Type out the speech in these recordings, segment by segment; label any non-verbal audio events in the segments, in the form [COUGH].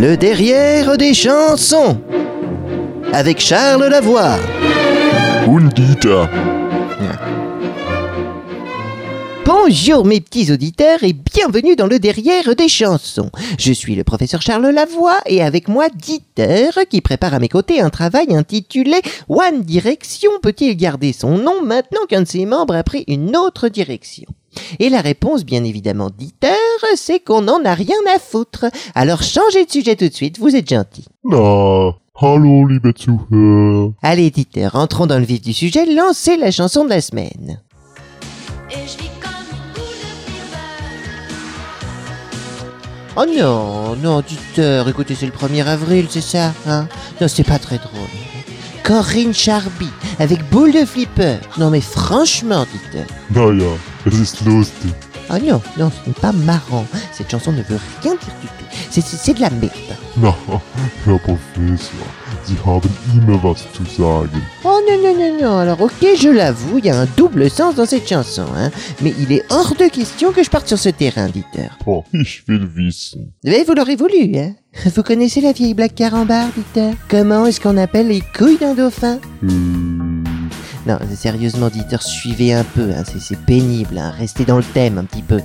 Le derrière des chansons avec Charles Lavoie. Dieter. Bonjour mes petits auditeurs et bienvenue dans le derrière des chansons. Je suis le professeur Charles Lavoie et avec moi Dieter qui prépare à mes côtés un travail intitulé One Direction peut-il garder son nom maintenant qu'un de ses membres a pris une autre direction? Et la réponse, bien évidemment, Dieter, c'est qu'on n'en a rien à foutre. Alors changez de sujet tout de suite, vous êtes gentil. Na, hallo liebe Zuhörer. Allez, Dieter, rentrons dans le vif du sujet, lancez la chanson de la semaine. Et je vis comme une boule de fever. Oh non, non, Dieter, écoutez, c'est le 1er avril, c'est ça, hein? Non, c'est pas très drôle. Corinne Charby, avec boule de flipper. Non mais franchement, Dieter. Naja, es ist lustig. Oh non, non, ce n'est pas marrant. Cette chanson ne veut rien dire du tout. C'est- C'est c'est de la merde. Na, Herr Professor, Sie haben immer was zu sagen. Oh non, non, non, non. Alors ok, je l'avoue, il y a un double sens dans cette chanson, hein. Mais il est hors de question que je parte sur ce terrain, Dieter. Oh, ich will wissen. Mais vous l'aurez voulu, hein Vous connaissez la vieille blague carambar, Dieter Comment est-ce qu'on appelle les couilles d'un dauphin? Äh, Non, sérieusement, Dieter, suivez un peu, hein, c'est- pénible, hein, restez dans le thème un petit peu.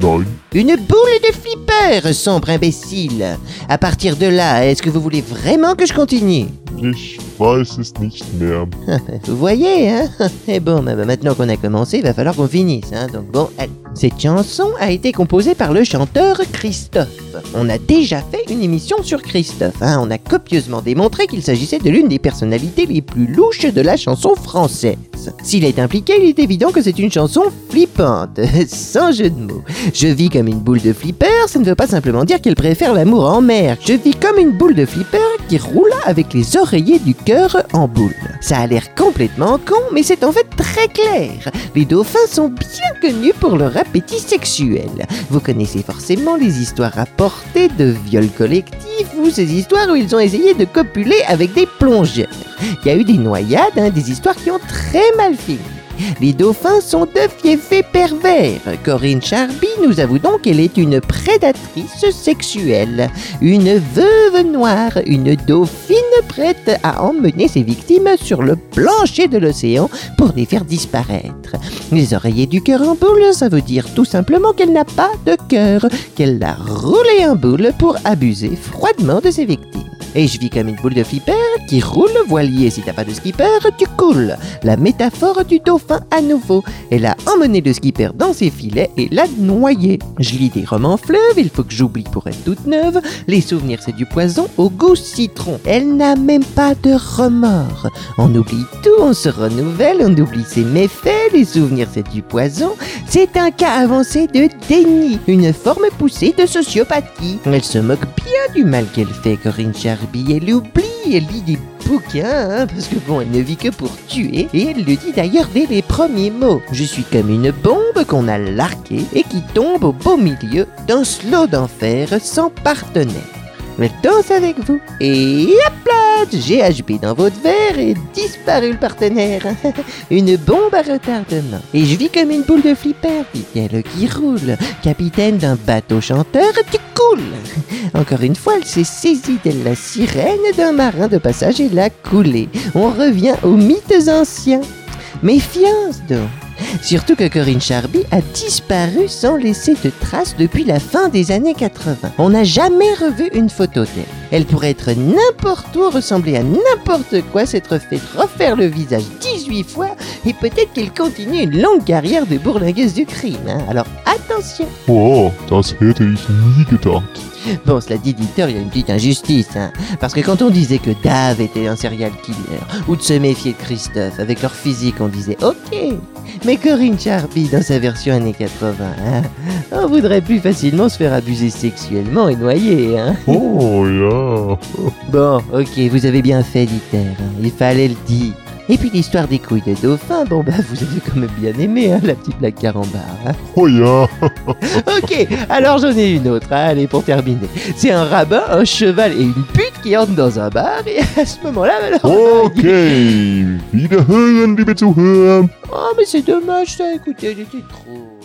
nein. Une boule de flipper, sombre imbécile À partir de là, est-ce que vous voulez vraiment que je continue? Ich weiß es nicht mehr. [LAUGHS] Vous voyez, hein [LAUGHS] Et bon, bah, bah, maintenant qu'on a commencé, il va falloir qu'on finisse, hein, donc bon, allez. Cette chanson a été composée par le chanteur Christophe. On a déjà fait une émission sur Christophe, hein, on a copieusement démontré qu'il s'agissait de l'une des personnalités les plus louches de la chanson française. S'il est impliqué, il est évident que c'est une chanson flippante, [LAUGHS] sans jeu de mots. Je vis comme une boule de flipper, ça ne veut pas simplement dire qu'elle préfère l'amour en mer. Je vis comme une boule de flipper qui roule avec les du cœur en boule. Ça a l'air complètement con, mais c'est en fait très clair. Les dauphins sont bien connus pour leur appétit sexuel. Vous connaissez forcément les histoires rapportées de viols collectifs ou ces histoires où ils ont essayé de copuler avec des plongeurs. Il y a eu des noyades, hein, des histoires qui ont très mal fini. Les dauphins sont de fiefés pervers. Corinne Charby nous avoue donc qu'elle est une prédatrice sexuelle, une veuve noire, une dauphine prête à emmener ses victimes sur le plancher de l'océan pour les faire disparaître. Les oreillers du cœur en boule, ça veut dire tout simplement qu'elle n'a pas de cœur, qu'elle l'a roulé en boule pour abuser froidement de ses victimes. Et je vis comme une boule de flipper qui roule voilier. Si t'as pas de skipper, tu coules. La métaphore du dauphin à nouveau. Elle a emmené le skipper dans ses filets et l'a noyé. Je lis des romans fleuves, il faut que j'oublie pour être toute neuve. Les souvenirs, c'est du poison au goût citron. Elle n'a même pas de remords. On oublie tout, on se renouvelle, on oublie ses méfaits. Les souvenirs, c'est du poison. C'est un cas avancé de déni, une forme poussée de sociopathie. Elle se moque bien du mal qu'elle fait, Corinne Charby. Elle oublie, elle lit des bouquins, hein, parce que bon, elle ne vit que pour tuer, et elle le dit d'ailleurs dès les premiers mots. Je suis comme une bombe qu'on a larguée et qui tombe au beau milieu d'un slow d'enfer sans partenaire. Elle danse avec vous, et hop là, GHB dans votre verre et disparu le partenaire. [LAUGHS] une bombe à retardement. Et je vis comme une boule de flipper, dit-elle, qui roule. Capitaine d'un bateau chanteur, tu coules. [LAUGHS] Encore une fois, elle s'est saisie de la sirène d'un marin de passage et l'a coulé. On revient aux mythes anciens. Méfiance donc. Surtout que Corinne Charby a disparu sans laisser de traces depuis la fin des années 80. On n'a jamais revu une photo d'elle. Elle pourrait être n'importe où, ressembler à n'importe quoi, s'être fait refaire le visage 18 fois et peut-être qu'elle continue une longue carrière de bourlingueuse du crime. hein. Alors attention Oh, das hätte ich nie gedacht. Bon, cela dit, Dieter, il y a une petite injustice, hein. Parce que quand on disait que Dave était un serial killer, ou de se méfier de Christophe, avec leur physique, on disait OK. Mais Corinne Charby, dans sa version années 80, hein, on voudrait plus facilement se faire abuser sexuellement et noyer, hein. Oh ja. Bon, ok, vous avez bien fait, Dieter. hein. Il fallait le dire. Et puis l'histoire des couilles de dauphin, bon bah vous avez quand même bien aimé, hein, la petite blague carambar. hein. Oh ja. [LAUGHS] Ok, alors j'en ai une autre, hein, allez, pour terminer. C'est un rabbin, un cheval et une pute qui entrent dans un bar, et à ce moment-là, Zuhörer. Oh, mais c'est dommage, ça, écoutez, j'étais trop...